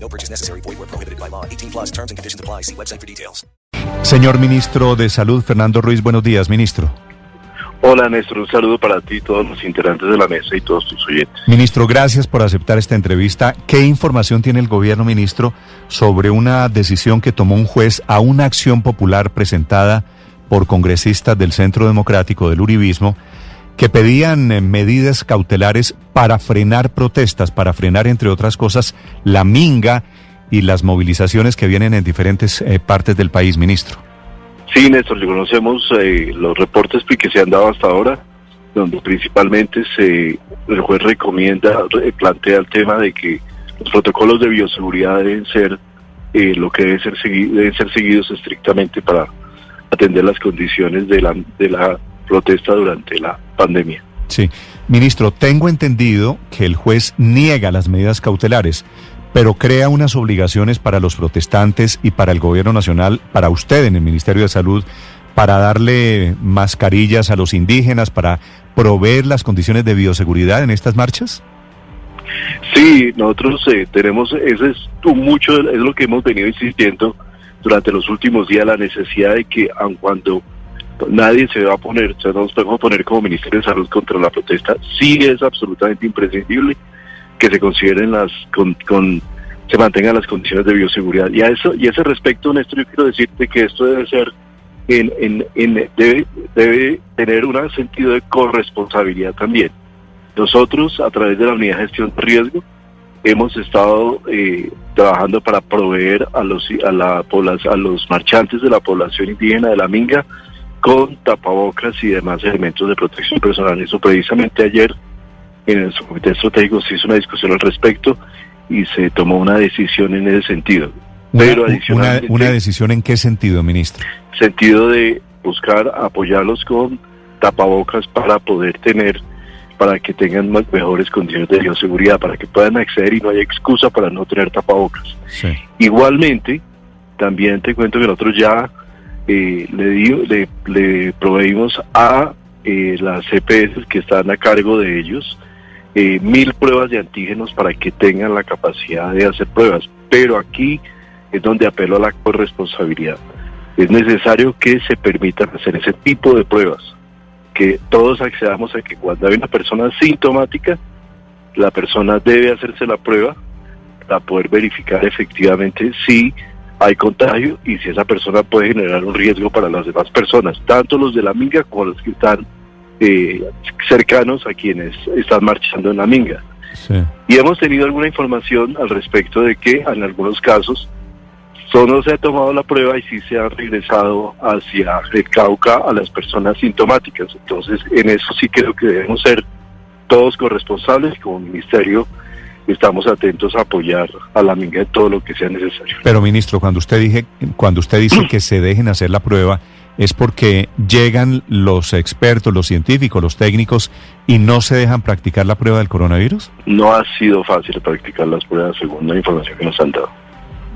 No purchase necessary. Void where prohibited by law. 18 plus terms and conditions apply. See website for details. Señor ministro de Salud, Fernando Ruiz, buenos días, ministro. Hola Néstor, un saludo para ti, todos los integrantes de la mesa y todos tus oyentes. Ministro, gracias por aceptar esta entrevista. ¿Qué información tiene el gobierno, ministro, sobre una decisión que tomó un juez a una acción popular presentada por congresistas del Centro Democrático del Uribismo que pedían eh, medidas cautelares para frenar protestas, para frenar, entre otras cosas, la minga y las movilizaciones que vienen en diferentes eh, partes del país, ministro? Sí, Néstor, conocemos eh, los reportes que se han dado hasta ahora, donde principalmente se, el juez recomienda, plantea el tema de que los protocolos de bioseguridad deben ser eh, lo que debe ser deben ser seguidos estrictamente para atender las condiciones de la, de la protesta durante la pandemia. Sí, ministro, tengo entendido que el juez niega las medidas cautelares, pero crea unas obligaciones para los protestantes y para el gobierno nacional, para usted en el Ministerio de Salud, para darle mascarillas a los indígenas, para proveer las condiciones de bioseguridad en estas marchas? Sí, nosotros eh, tenemos, eso es mucho, es lo que hemos venido insistiendo durante los últimos días, la necesidad de que aun cuando nadie se va a poner, o sea, no nos podemos poner como Ministerio de Salud contra la protesta, sí es absolutamente imprescindible que se consideren las con, con se mantengan las condiciones de bioseguridad. Y a eso y a ese respecto, Néstor, yo quiero decirte que esto debe ser en, en, en debe, debe tener un sentido de corresponsabilidad también. Nosotros, a través de la unidad de gestión de riesgo, hemos estado eh, trabajando para proveer a los a la a los marchantes de la población indígena de la Minga con tapabocas y demás elementos de protección personal. Eso precisamente ayer en el comité estratégico se hizo una discusión al respecto y se tomó una decisión en ese sentido. Una, Pero una, una decisión en qué sentido, ministro? Sentido de buscar apoyarlos con tapabocas para poder tener, para que tengan mejores condiciones de bioseguridad, para que puedan acceder y no haya excusa para no tener tapabocas. Sí. Igualmente, también te cuento que nosotros ya eh, le, dio, le, le a eh, las CPS que están a cargo de ellos eh, mil pruebas de antígenos para que tengan la capacidad de hacer pruebas. Pero aquí es donde apelo a la corresponsabilidad. Es necesario que se permitan hacer ese tipo de pruebas, que todos accedamos a que cuando hay una persona sintomática, la persona debe hacerse la prueba para poder verificar efectivamente si hay contagio y si esa persona puede generar un riesgo para las demás personas, tanto los de la minga como los que están eh, cercanos a quienes están marchando en la minga. Sí. Y hemos tenido alguna información al respecto de que en algunos casos solo se ha tomado la prueba y sí se ha regresado hacia el Cauca a las personas sintomáticas. Entonces, en eso sí creo que debemos ser todos corresponsables como ministerio estamos atentos a apoyar a la minga en todo lo que sea necesario. Pero ministro, cuando usted dije, cuando usted dice que se dejen hacer la prueba, es porque llegan los expertos, los científicos, los técnicos y no se dejan practicar la prueba del coronavirus? No ha sido fácil practicar las pruebas según la información que nos han dado.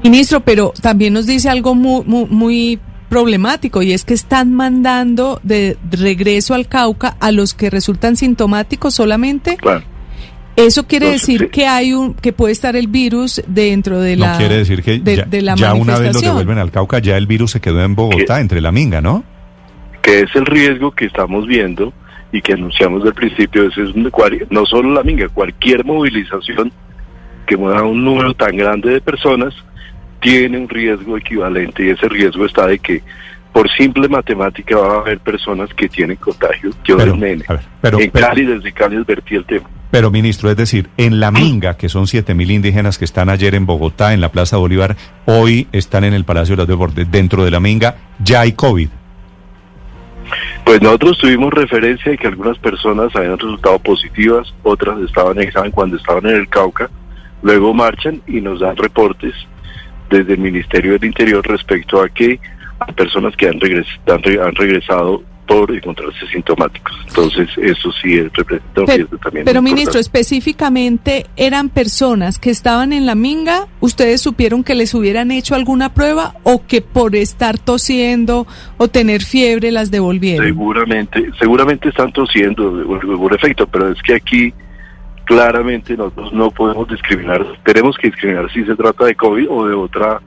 Ministro, pero también nos dice algo muy, muy, muy problemático y es que están mandando de regreso al Cauca a los que resultan sintomáticos solamente. Claro. Eso quiere Entonces, decir sí. que hay un que puede estar el virus dentro de la no quiere decir que de, ya, de la ya una vez lo devuelven al Cauca, ya el virus se quedó en Bogotá, entre la minga, ¿no? que es el riesgo que estamos viendo y que anunciamos desde el principio, ese es no solo la minga, cualquier movilización que mueva un número tan grande de personas tiene un riesgo equivalente y ese riesgo está de que por simple matemática va a haber personas que tienen contagio. Yo Pero, nene. a ver, pero- en pero- Cali, desde Cali advertí el tema. Pero, ministro, es decir, en la Minga, que son 7.000 indígenas que están ayer en Bogotá, en la Plaza Bolívar, hoy están en el Palacio de los Deportes. Dentro de la Minga ya hay COVID. Pues nosotros tuvimos referencia de que algunas personas habían resultado positivas, otras estaban en examen cuando estaban en el Cauca, luego marchan y nos dan reportes desde el Ministerio del Interior respecto a que a personas que han, regres han, re han regresado por encontrarse sintomáticos. Entonces, eso sí es, representa Pero, también. pero importante. ministro, específicamente eran personas que estaban en la minga, ¿ustedes supieron que les hubieran hecho alguna prueba o que por estar tosiendo o tener fiebre las devolvieron? Seguramente, seguramente están tosiendo por, por efecto, pero es que aquí claramente nosotros no podemos discriminar. Tenemos que discriminar si se trata de COVID o de otra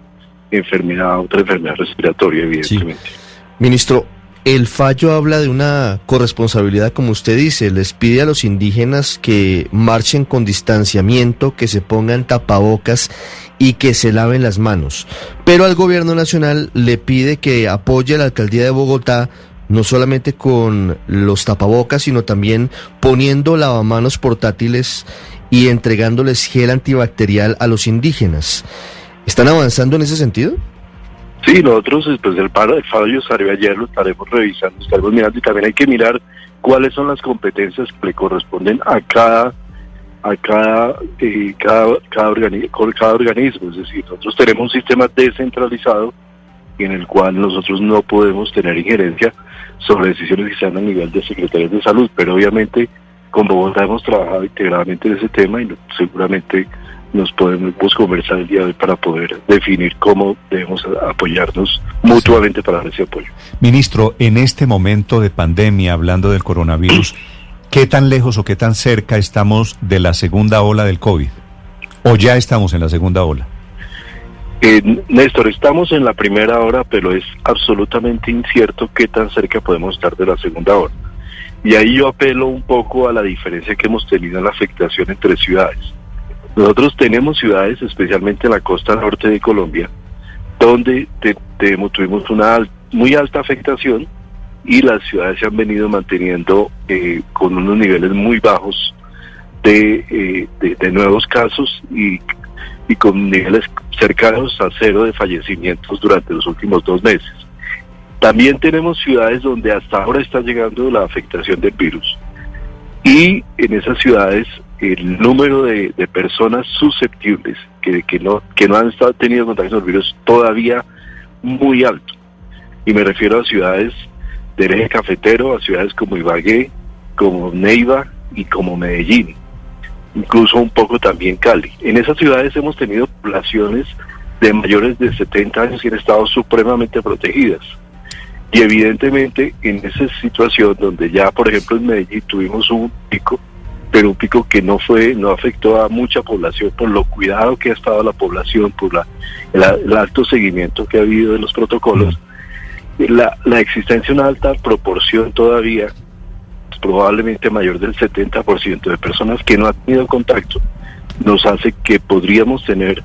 enfermedad, otra enfermedad respiratoria, evidentemente. Ministro, el fallo habla de una corresponsabilidad, como usted dice, les pide a los indígenas que marchen con distanciamiento, que se pongan tapabocas y que se laven las manos. Pero al gobierno nacional le pide que apoye a la alcaldía de Bogotá no solamente con los tapabocas, sino también poniendo lavamanos portátiles y entregándoles gel antibacterial a los indígenas. ¿Están avanzando en ese sentido? Sí, nosotros después del paro, el fallo salió ayer, lo estaremos revisando, estaremos mirando y también hay que mirar cuáles son las competencias que le corresponden a cada a cada eh, cada, cada, organi cada organismo, es decir, nosotros tenemos un sistema descentralizado en el cual nosotros no podemos tener injerencia sobre decisiones que sean a nivel de secretarios de salud, pero obviamente con Bogotá hemos trabajado integradamente en ese tema y seguramente nos podemos conversar el día de hoy para poder definir cómo debemos apoyarnos mutuamente para dar ese apoyo. Ministro, en este momento de pandemia, hablando del coronavirus, ¿qué tan lejos o qué tan cerca estamos de la segunda ola del COVID? ¿O ya estamos en la segunda ola? Eh, Néstor, estamos en la primera hora, pero es absolutamente incierto qué tan cerca podemos estar de la segunda hora. Y ahí yo apelo un poco a la diferencia que hemos tenido en la afectación entre ciudades. Nosotros tenemos ciudades, especialmente en la costa norte de Colombia, donde te- tuvimos una muy alta afectación y las ciudades se han venido manteniendo eh, con unos niveles muy bajos de, eh, de- de nuevos casos y, y con niveles cercanos a cero de fallecimientos durante los últimos dos meses. También tenemos ciudades donde hasta ahora está llegando la afectación del virus. Y en esas ciudades el número de, de personas susceptibles que, que no que no han estado tenido contacto con el virus todavía muy alto. Y me refiero a ciudades del eje cafetero, a ciudades como Ibagué, como Neiva y como Medellín, incluso un poco también Cali. En esas ciudades hemos tenido poblaciones de mayores de 70 años que han estado supremamente protegidas. Y evidentemente en esa situación donde ya, por ejemplo, en Medellín tuvimos un pico, pero un pico que no fue, no afectó a mucha población por lo cuidado que ha estado la población, por la, el, alto seguimiento que ha habido de los protocolos, la, la existencia de una alta proporción todavía, probablemente mayor del 70% de personas que no han tenido contacto, nos hace que podríamos tener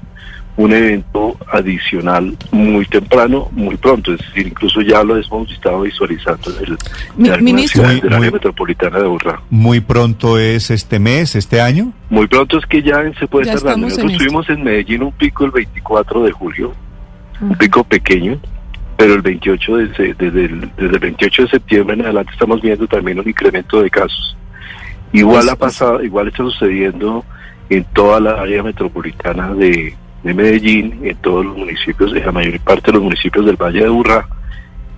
un evento adicional muy temprano, muy pronto, es decir, incluso ya lo hemos estado visualizando en, el, Mi- en ministro. del Muy- área muy- metropolitana de Urra. ¿Muy pronto es este mes, este año? Muy pronto es que ya se puede estar dando. en Nosotros esto. tuvimos en Medellín un pico el 24 de julio, un pico pequeño, pero el 28 de desde, el, desde el 28 de septiembre en adelante estamos viendo también un incremento de casos. Igual Es- ha pasado, igual está sucediendo en toda la área metropolitana de, de Medellín, en todos los municipios, en la mayor parte de los municipios del Valle de Urra,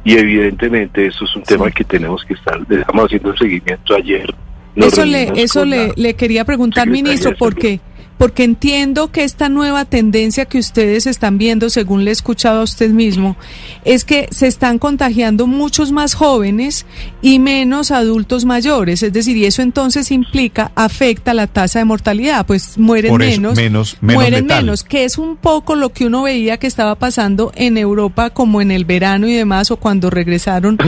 y evidentemente eso es un tema que tenemos que estar, estamos haciendo el seguimiento ayer. Eso le, eso le, la- le quería preguntar, ministro, de ¿por Salud. qué? Porque entiendo que esta nueva tendencia que ustedes están viendo, según le he escuchado a usted mismo, es que se están contagiando muchos más jóvenes y menos adultos mayores. Es decir, y eso entonces implica, afecta la tasa de mortalidad, pues mueren menos, menos- menos mueren menos, que es un poco lo que uno veía que estaba pasando en Europa como en el verano y demás, o cuando regresaron,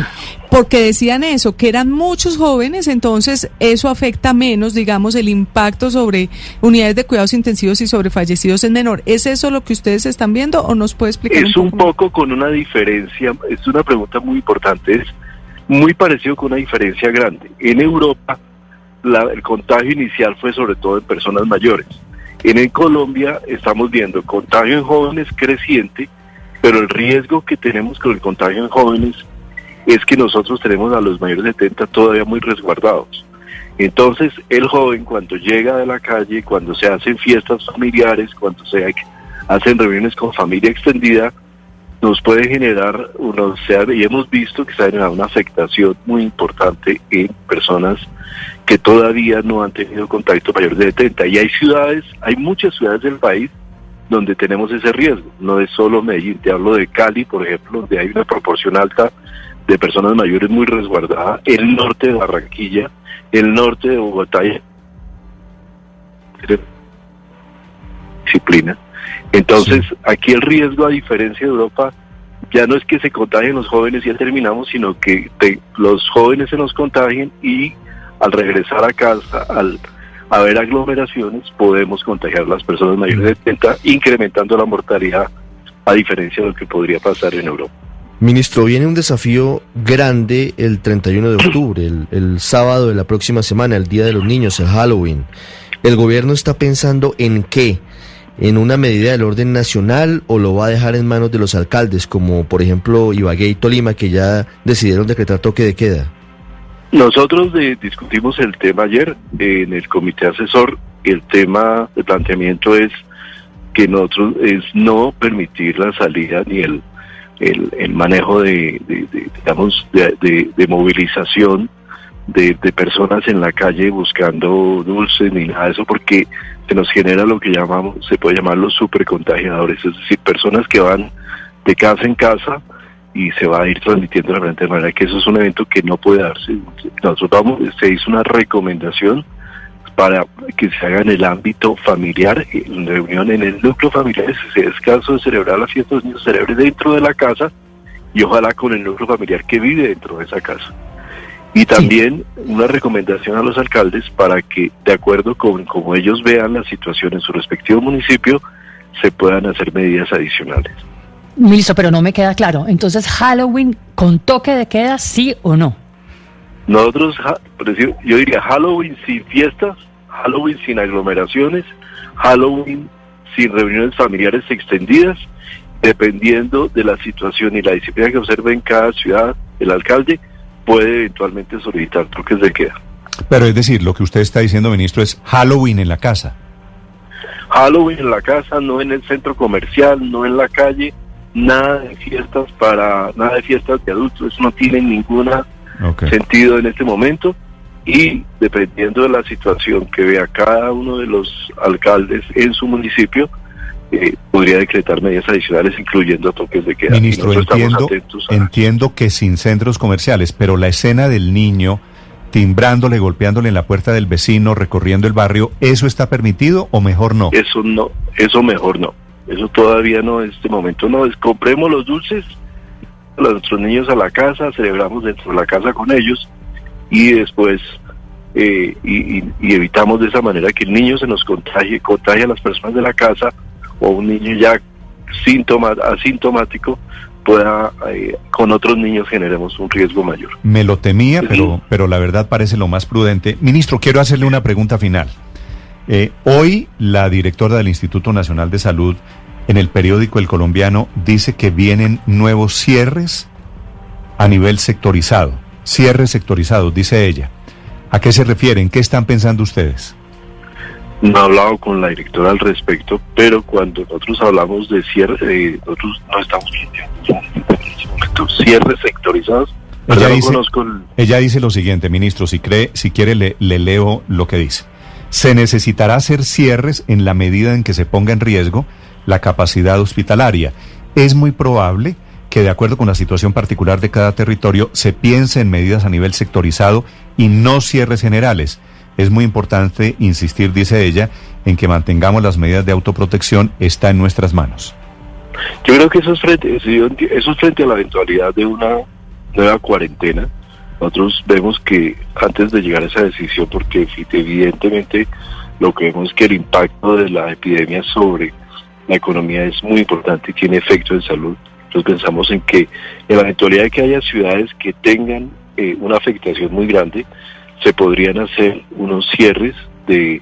porque decían eso, que eran muchos jóvenes, entonces eso afecta menos, digamos, el impacto sobre unidades de cuidados intensivos y sobre fallecidos es menor. ¿Es eso lo que ustedes están viendo o nos puede explicar Es un poco? con una diferencia, es una pregunta muy importante, es muy parecido con una diferencia grande. En Europa, la- el contagio inicial fue sobre todo en personas mayores. En, en Colombia estamos viendo contagio en jóvenes creciente, pero el riesgo que tenemos con el contagio en jóvenes es que nosotros tenemos a los mayores de 70 todavía muy resguardados. Entonces, el joven cuando llega de la calle, cuando se hacen fiestas familiares, cuando se hacen reuniones con familia extendida, nos puede generar, uno, y hemos visto que se ha generado una afectación muy importante en personas que todavía no han tenido contacto mayor de 70. Y hay ciudades, hay muchas ciudades del país donde tenemos ese riesgo. No es solo Medellín, te hablo de Cali, por ejemplo, donde hay una proporción alta de personas mayores muy resguardada, el norte de Barranquilla, el norte de Bogotá, disciplina. Entonces, aquí el riesgo, a diferencia de Europa, ya no es que se contagien los jóvenes y ya terminamos, sino que los jóvenes se nos contagien y al regresar a casa, al haber aglomeraciones, podemos contagiar a las personas mayores de 70, incrementando la mortalidad, a diferencia de lo que podría pasar en Europa. Ministro, viene un desafío grande el 31 de octubre, el, el, sábado de la próxima semana, el Día de los Niños, el Halloween. ¿El gobierno está pensando en qué? ¿En una medida del orden nacional o lo va a dejar en manos de los alcaldes, como por ejemplo Ibagué y Tolima, que ya decidieron decretar toque de queda? Nosotros discutimos el tema ayer en el comité asesor. El tema de planteamiento es que nosotros es no permitir la salida ni el, el, manejo de, digamos, de, movilización de, personas en la calle buscando dulces ni nada de eso, porque se nos genera lo que llamamos, se puede llamar los supercontagiadores, es decir, personas que van de casa en casa y se va a ir transmitiendo de de manera que eso es un evento que no puede darse. Nosotros vamos, se hizo una recomendación para que se haga en el ámbito familiar, en reunión en el núcleo familiar, si es caso de celebrar de niños, celebre dentro de la casa y ojalá con el núcleo familiar que vive dentro de esa casa. Y también una recomendación a los alcaldes para que, de acuerdo con cómo ellos vean la situación en su respectivo municipio, se puedan hacer medidas adicionales. Listo, pero no me queda claro. Entonces, Halloween con toque de queda, sí o no? Nosotros, yo diría Halloween sin fiestas, Halloween sin aglomeraciones, Halloween sin reuniones familiares extendidas, dependiendo de la situación y la disciplina que observe en cada ciudad el alcalde, puede eventualmente solicitar toques de queda. Pero es decir, lo que usted está diciendo, ministro, es Halloween en la casa. Halloween en la casa, no en el centro comercial, no en la calle, nada de fiestas para nada de fiestas de adultos, eso no tiene sentido en este momento y dependiendo de la situación que vea cada uno de los alcaldes en su municipio, eh, podría decretar medidas adicionales, incluyendo toques de queda. Ministro, entiendo, entiendo que sin centros comerciales, pero la escena del niño timbrándole, golpeándole en la puerta del vecino, recorriendo el barrio, ¿eso está permitido o mejor no? Eso no, eso mejor no. Eso todavía no, en este momento no es. Compremos los dulces a nuestros niños a la casa, celebramos dentro de la casa con ellos y después eh, y, evitamos de esa manera que el niño se nos contagie, contagie a las personas de la casa o un niño ya síntoma, asintomático pueda eh, con otros niños generemos un riesgo mayor. Me lo temía, pero, pero la verdad parece lo más prudente. Ministro, quiero hacerle una pregunta final. Eh, hoy la directora del Instituto Nacional de Salud en el periódico El Colombiano dice que vienen nuevos cierres a nivel sectorizado. Cierres sectorizados, dice ella. ¿A qué se refieren? ¿Qué están pensando ustedes? No he hablado con la directora al respecto, pero cuando nosotros hablamos de cierre, eh, nosotros no estamos viendo cierres sectorizados. Ella dice, ella dice lo siguiente, ministro, si cree, si quiere le leo lo que dice. Se necesitará hacer cierres en la medida en que se ponga en riesgo la capacidad hospitalaria. Es muy probable que de acuerdo con la situación particular de cada territorio se piense en medidas a nivel sectorizado y no cierres generales. Es muy importante insistir, dice ella, en que mantengamos las medidas de autoprotección, está en nuestras manos. Yo creo que eso es frente, frente a la eventualidad de una nueva cuarentena nosotros vemos que antes de llegar a esa decisión, porque evidentemente lo que vemos es que el impacto de la epidemia sobre la economía es muy importante y tiene efecto en salud. Entonces pensamos en que en la eventualidad de que haya ciudades que tengan eh, una afectación muy grande, se podrían hacer unos cierres de,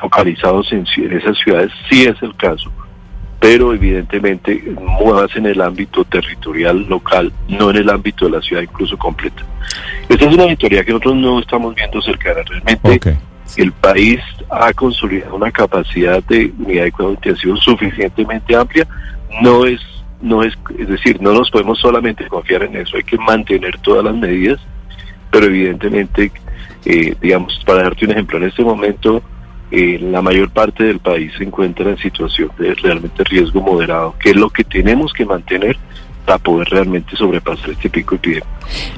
focalizados en, esas ciudades, si es el caso pero evidentemente más en el ámbito territorial local, no en el ámbito de la ciudad incluso completa. Esta es una auditoría que nosotros no estamos viendo cercana. Realmente el país ha consolidado una capacidad de unidad de intensivo suficientemente amplia. No es no es, es decir, no nos podemos solamente confiar en eso, hay que mantener todas las medidas, pero evidentemente, eh, digamos, para darte un ejemplo, en este momento eh, la mayor parte del país se encuentra en situación de realmente riesgo moderado, que es lo que tenemos que mantener para poder realmente sobrepasar este pico epidémico.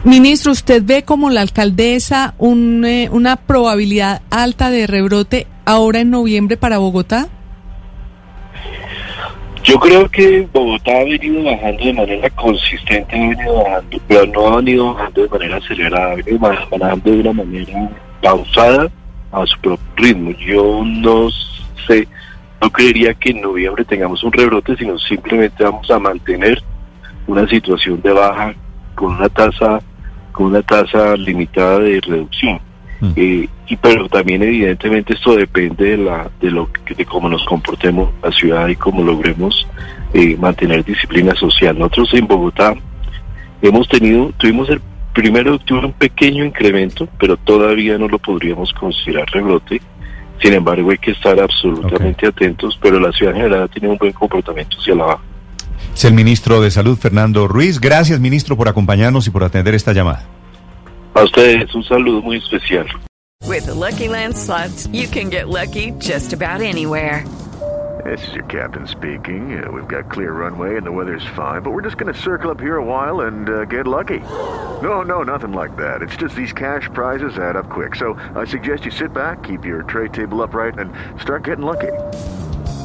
Ministro, ¿usted ve como la alcaldesa un, eh, una probabilidad alta de rebrote ahora en noviembre para Bogotá? Yo creo que Bogotá ha venido bajando de manera consistente, ha venido bajando, pero no ha venido bajando de manera acelerada, ha venido bajando de una manera pausada a su propio ritmo. Yo no sé, no creería que en noviembre tengamos un rebrote, sino simplemente vamos a mantener una situación de baja con una tasa con una tasa limitada de reducción. Mm. Eh, y pero también evidentemente esto depende de la de lo que- de cómo nos comportemos la ciudad y cómo logremos eh, mantener disciplina social. Nosotros en Bogotá hemos tenido tuvimos el primero de octubre un pequeño incremento, pero todavía no lo podríamos considerar rebrote. Sin embargo, hay que estar absolutamente atentos, pero la ciudad en general ha tenido un buen comportamiento hacia la baja. Es el ministro de Salud, Fernando Ruiz. Gracias, ministro, por acompañarnos y por atender esta llamada. A ustedes un saludo muy especial. With the Lucky Land slots, you can get lucky just about anywhere. This is your captain speaking. Uh, we've got clear runway and the weather's fine, but we're just going to circle up here a while and uh, get lucky. No, no, nothing like that. It's just these cash prizes add up quick. So I suggest you sit back, keep your tray table upright, and start getting lucky.